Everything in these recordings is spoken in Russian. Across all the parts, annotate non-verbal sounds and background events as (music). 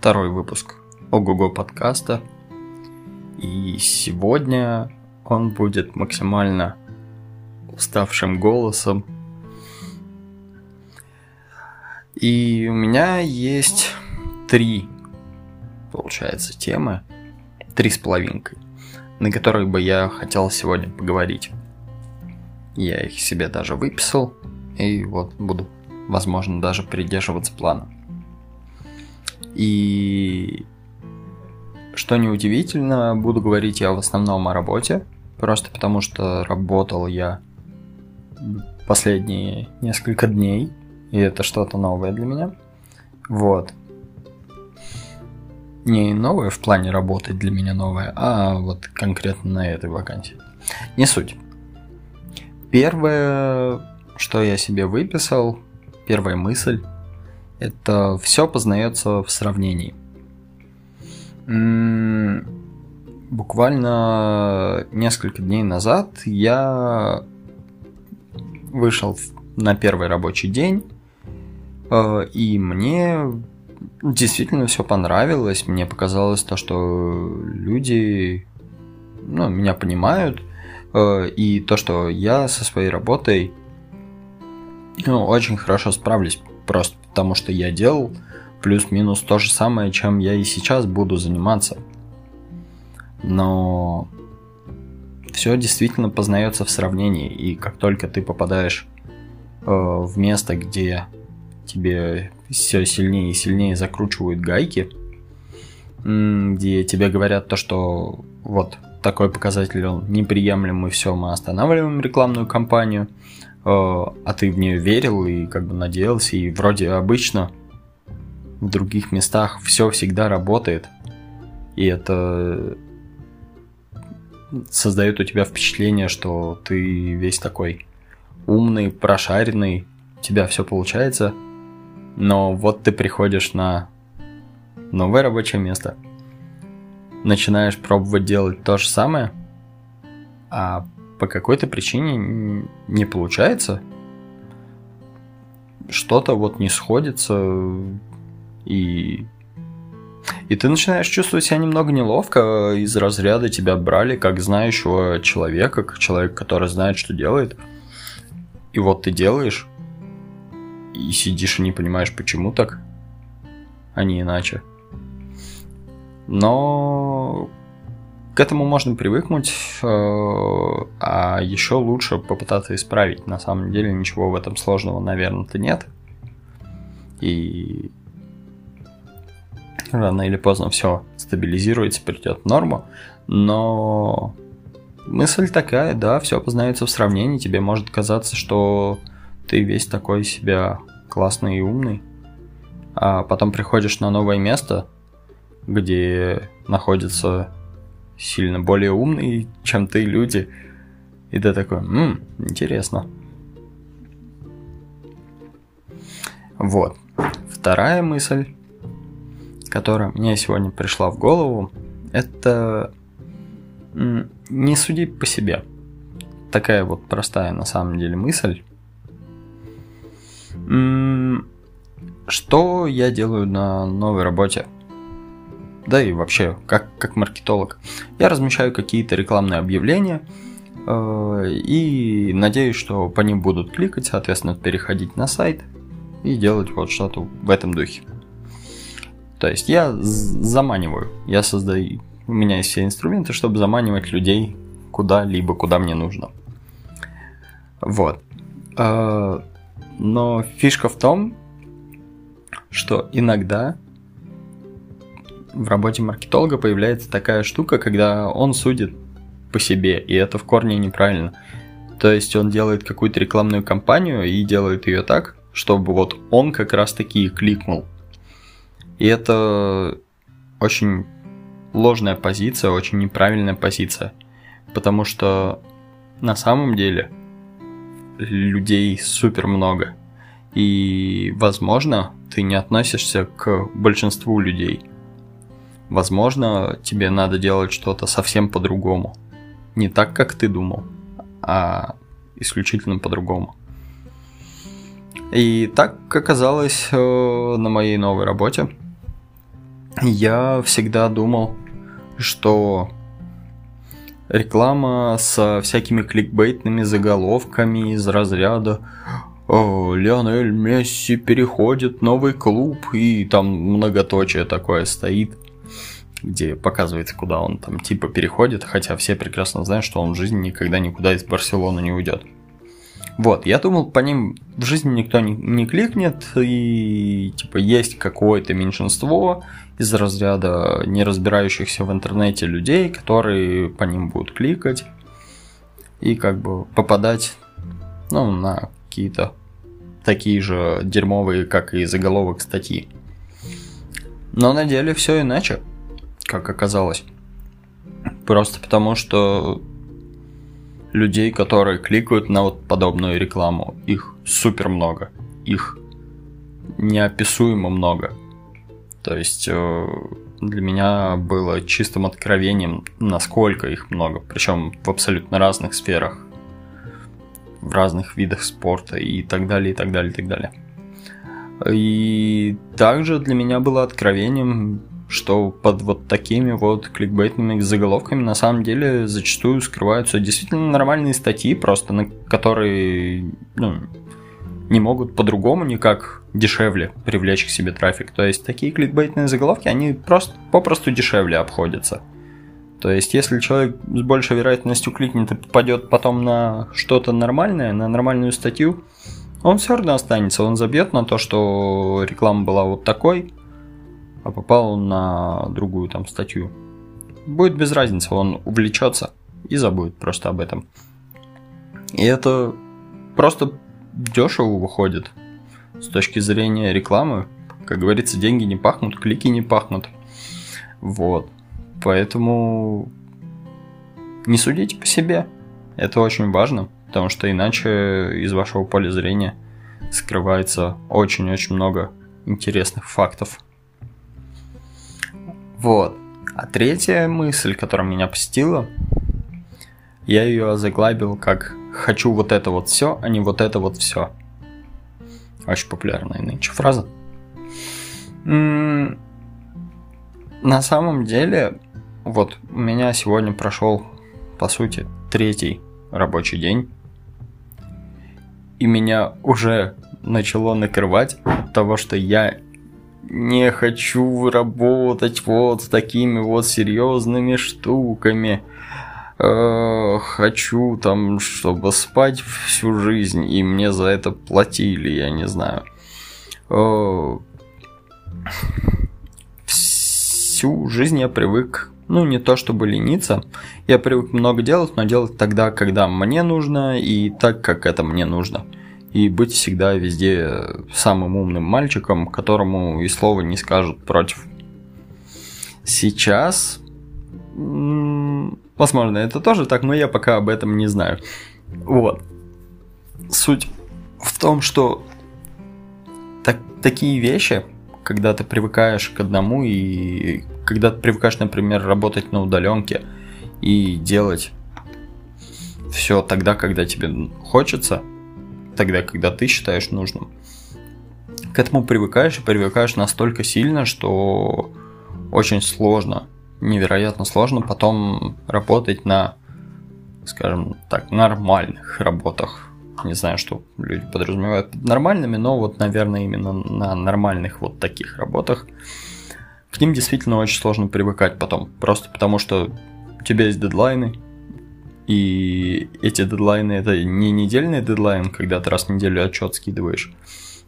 Второй выпуск Ого-го подкаста. И сегодня он будет максимально уставшим голосом. И у меня есть три, получается, темы, три с половинкой, на которые бы я хотел сегодня поговорить. Я их себе даже выписал, и вот буду возможно, даже придерживаться плана. И что неудивительно, буду говорить я в основном о работе, просто потому что работал я последние несколько дней, и это что-то новое для меня. Вот. Не новое в плане работы для меня новое, а вот конкретно на этой вакансии. Не суть. Первое, что я себе выписал, первая мысль – это все познается в сравнении. Буквально несколько дней назад я вышел на первый рабочий день, э, и мне действительно все понравилось. Мне показалось то, что люди ну, меня понимают, э, и то, что я со своей работой ну, очень хорошо справлюсь, просто потому что я делал плюс-минус то же самое, чем я и сейчас буду заниматься. Но все действительно познается в сравнении, и как только ты попадаешь э, в место, где тебе все сильнее и сильнее закручивают гайки, где тебе говорят то, что вот такой показатель он неприемлемый, все, мы останавливаем рекламную кампанию – а ты в нее верил и как бы надеялся, и вроде обычно в других местах все всегда работает, и это создает у тебя впечатление, что ты весь такой умный, прошаренный, у тебя все получается, но вот ты приходишь на новое рабочее место, начинаешь пробовать делать то же самое, а по какой-то причине не получается. Что-то вот не сходится, и... И ты начинаешь чувствовать себя немного неловко, из разряда тебя брали как знающего человека, как человека, который знает, что делает. И вот ты делаешь, и сидишь и не понимаешь, почему так, а не иначе. Но к этому можно привыкнуть, э, а еще лучше попытаться исправить. На самом деле ничего в этом сложного, наверное-то нет. И рано или поздно все стабилизируется, придет в норму. Но мысль такая, да, все познается в сравнении. Тебе может казаться, что ты весь такой себя классный и умный. А потом приходишь на новое место, где находится сильно более умные, чем ты люди. И ты такой, м интересно. Вот. Вторая мысль, которая мне сегодня пришла в голову, это не суди по себе. Такая вот простая на самом деле мысль. Что я делаю на новой работе? Да и вообще как, как маркетолог. Я размещаю какие-то рекламные объявления э, и надеюсь, что по ним будут кликать, соответственно, переходить на сайт и делать вот что-то в этом духе. То есть я заманиваю, я создаю, у меня есть все инструменты, чтобы заманивать людей куда-либо, куда мне нужно. Вот. Э, но фишка в том, что иногда в работе маркетолога появляется такая штука, когда он судит по себе, и это в корне неправильно. То есть он делает какую-то рекламную кампанию и делает ее так, чтобы вот он как раз таки кликнул. И это очень ложная позиция, очень неправильная позиция. Потому что на самом деле людей супер много. И, возможно, ты не относишься к большинству людей. Возможно, тебе надо делать что-то совсем по-другому. Не так, как ты думал, а исключительно по-другому. И так оказалось э, на моей новой работе. Я всегда думал, что реклама со всякими кликбейтными заголовками из разряда о, Лионель Месси переходит новый клуб, и там многоточие такое стоит, где показывается, куда он там типа переходит, хотя все прекрасно знают, что он в жизни никогда никуда из Барселоны не уйдет. Вот, я думал, по ним в жизни никто не, не кликнет, и типа есть какое-то меньшинство из разряда не разбирающихся в интернете людей, которые по ним будут кликать и как бы попадать ну, на какие-то такие же дерьмовые, как и заголовок статьи. Но на деле все иначе, как оказалось. Просто потому, что людей, которые кликают на вот подобную рекламу, их супер много. Их неописуемо много. То есть э, для меня было чистым откровением, насколько их много. Причем в абсолютно разных сферах в разных видах спорта и так далее, и так далее, и так далее. И также для меня было откровением, что под вот такими вот кликбейтными заголовками на самом деле зачастую скрываются действительно нормальные статьи, просто на которые ну, не могут по-другому никак дешевле привлечь к себе трафик. То есть такие кликбейтные заголовки, они просто попросту дешевле обходятся. То есть, если человек с большей вероятностью кликнет и попадет потом на что-то нормальное, на нормальную статью, он все равно останется. Он забьет на то, что реклама была вот такой, а попал на другую там статью. Будет без разницы, он увлечется и забудет просто об этом. И это просто дешево выходит с точки зрения рекламы. Как говорится, деньги не пахнут, клики не пахнут. Вот. Поэтому не судите по себе. Это очень важно, потому что иначе из вашего поля зрения скрывается очень-очень много интересных фактов. Вот. А третья мысль, которая меня посетила, я ее озаглавил как «хочу вот это вот все, а не вот это вот все». Очень популярная нынче фраза. На самом деле, вот, у меня сегодня прошел, по сути, третий рабочий день. И меня уже начало накрывать от того, что я не хочу работать вот с такими вот серьезными штуками. Э, хочу там, чтобы спать всю жизнь, и мне за это платили, я не знаю. Э, всю жизнь я привык ну, не то чтобы лениться. Я привык много делать, но делать тогда, когда мне нужно, и так, как это мне нужно. И быть всегда везде самым умным мальчиком, которому и слова не скажут против. Сейчас, возможно, это тоже так, но я пока об этом не знаю. Вот. Суть в том, что так, такие вещи, когда ты привыкаешь к одному и когда ты привыкаешь, например, работать на удаленке и делать все тогда, когда тебе хочется, тогда, когда ты считаешь нужным, к этому привыкаешь и привыкаешь настолько сильно, что очень сложно, невероятно сложно потом работать на, скажем так, нормальных работах. Не знаю, что люди подразумевают под нормальными, но вот, наверное, именно на нормальных вот таких работах – к ним действительно очень сложно привыкать потом. Просто потому что у тебя есть дедлайны, и эти дедлайны это не недельный дедлайн, когда ты раз в неделю отчет скидываешь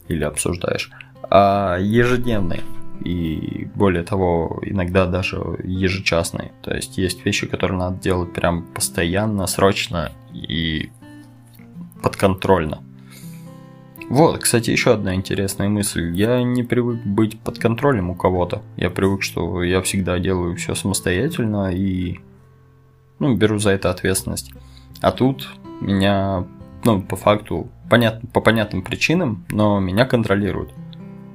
или обсуждаешь, а ежедневные. И более того, иногда даже ежечасные. То есть есть вещи, которые надо делать прям постоянно, срочно и подконтрольно. Вот, кстати, еще одна интересная мысль. Я не привык быть под контролем у кого-то. Я привык, что я всегда делаю все самостоятельно и ну, беру за это ответственность. А тут меня, ну, по факту, понятно, по понятным причинам, но меня контролируют.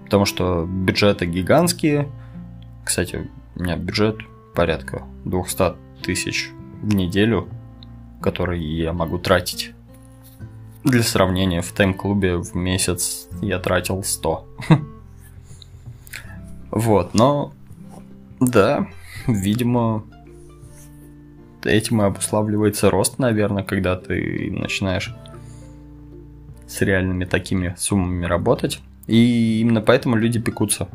Потому что бюджеты гигантские. Кстати, у меня бюджет порядка 200 тысяч в неделю, который я могу тратить Для сравнения, в тайм-клубе в месяц я тратил 100. (laughs) Вот, но да, видимо, этим и обуславливается рост, наверное, когда ты начинаешь с реальными такими суммами работать. И именно поэтому люди пекутся.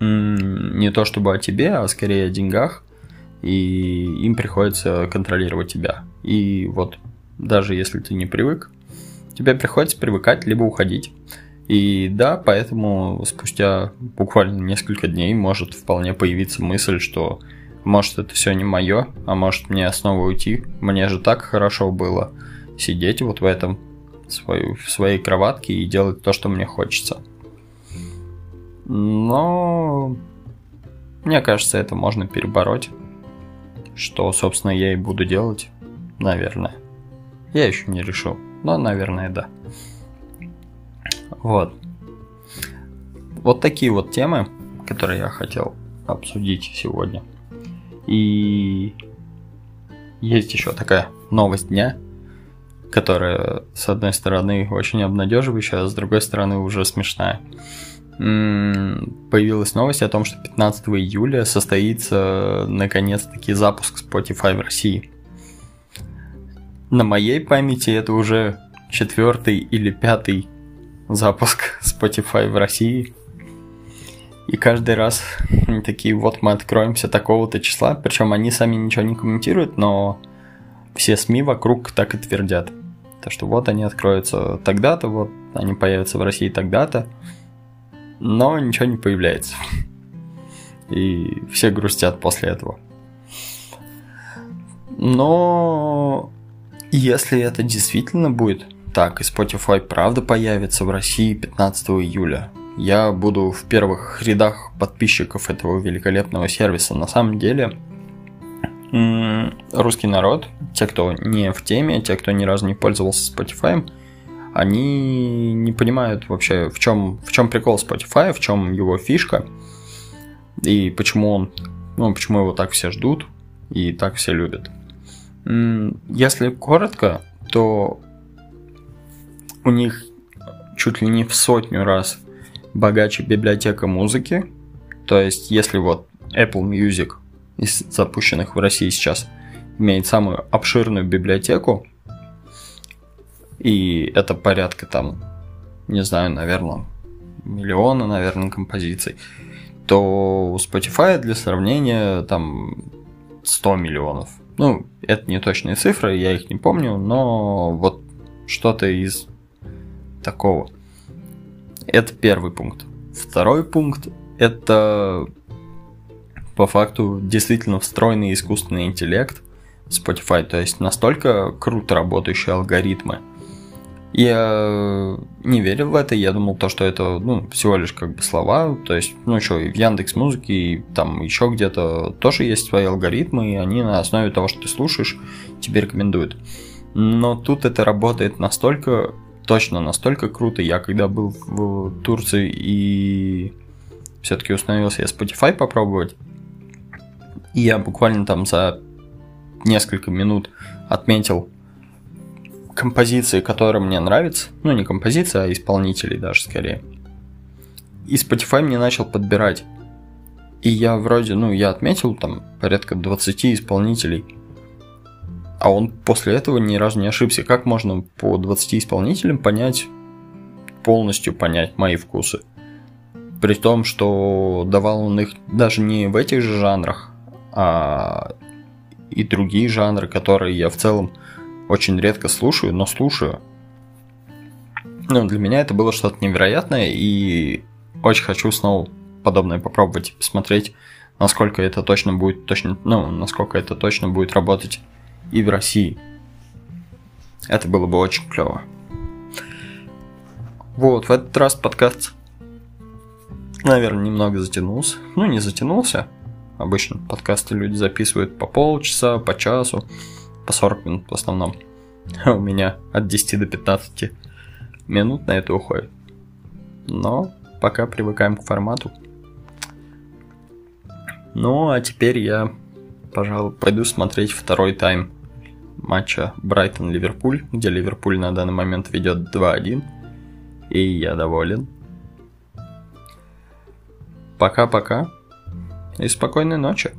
Не то чтобы о тебе, а скорее о деньгах. И им приходится контролировать тебя. И вот даже если ты не привык, тебе приходится привыкать, либо уходить. И да, поэтому спустя буквально несколько дней может вполне появиться мысль, что может это все не мое, а может мне снова уйти. Мне же так хорошо было сидеть вот в этом свою, в своей кроватке и делать то, что мне хочется. Но мне кажется, это можно перебороть. Что, собственно, я и буду делать, наверное. Я еще не решил, но, наверное, да. Вот. Вот такие вот темы, которые я хотел обсудить сегодня. И есть еще такая новость дня, которая, с одной стороны, очень обнадеживающая, а с другой стороны, уже смешная. Появилась новость о том, что 15 июля состоится наконец-таки запуск Spotify в России. На моей памяти это уже четвертый или пятый запуск (laughs) Spotify в России. И каждый раз они такие, вот мы откроемся такого-то числа, причем они сами ничего не комментируют, но все СМИ вокруг так и твердят. То, что вот они откроются тогда-то, вот они появятся в России тогда-то, но ничего не появляется. И все грустят после этого. Но если это действительно будет так, и Spotify правда появится в России 15 июля. Я буду в первых рядах подписчиков этого великолепного сервиса. На самом деле, русский народ, те, кто не в теме, те, кто ни разу не пользовался Spotify, они не понимают вообще, в чем, в чем прикол Spotify, в чем его фишка, и почему он, ну, почему его так все ждут и так все любят. Если коротко, то у них чуть ли не в сотню раз богаче библиотека музыки. То есть, если вот Apple Music из запущенных в России сейчас имеет самую обширную библиотеку, и это порядка там, не знаю, наверное, миллиона, наверное, композиций, то у Spotify для сравнения там 100 миллионов. Ну, это не точные цифры, я их не помню, но вот что-то из такого. Это первый пункт. Второй пункт – это по факту действительно встроенный искусственный интеллект Spotify, то есть настолько круто работающие алгоритмы. Я не верил в это, я думал то, что это ну, всего лишь как бы слова, то есть, ну что, и в Яндекс Музыке, и там еще где-то тоже есть свои алгоритмы, и они на основе того, что ты слушаешь, тебе рекомендуют. Но тут это работает настолько точно настолько круто. Я когда был в Турции и все-таки установил себе Spotify попробовать, и я буквально там за несколько минут отметил композиции, которые мне нравятся. Ну, не композиция, а исполнителей даже скорее. И Spotify мне начал подбирать. И я вроде, ну, я отметил там порядка 20 исполнителей – а он после этого ни разу не ошибся. Как можно по 20 исполнителям понять, полностью понять мои вкусы? При том, что давал он их даже не в этих же жанрах, а и другие жанры, которые я в целом очень редко слушаю, но слушаю. Ну, для меня это было что-то невероятное, и очень хочу снова подобное попробовать посмотреть, насколько это точно будет точно, ну, насколько это точно будет работать и в России. Это было бы очень клево. Вот, в этот раз подкаст, наверное, немного затянулся. Ну, не затянулся. Обычно подкасты люди записывают по полчаса, по часу, по 40 минут в основном. А (laughs) у меня от 10 до 15 минут на это уходит. Но пока привыкаем к формату. Ну, а теперь я, пожалуй, пойду смотреть второй тайм матча Брайтон-Ливерпуль, где Ливерпуль на данный момент ведет 2-1. И я доволен. Пока-пока. И спокойной ночи.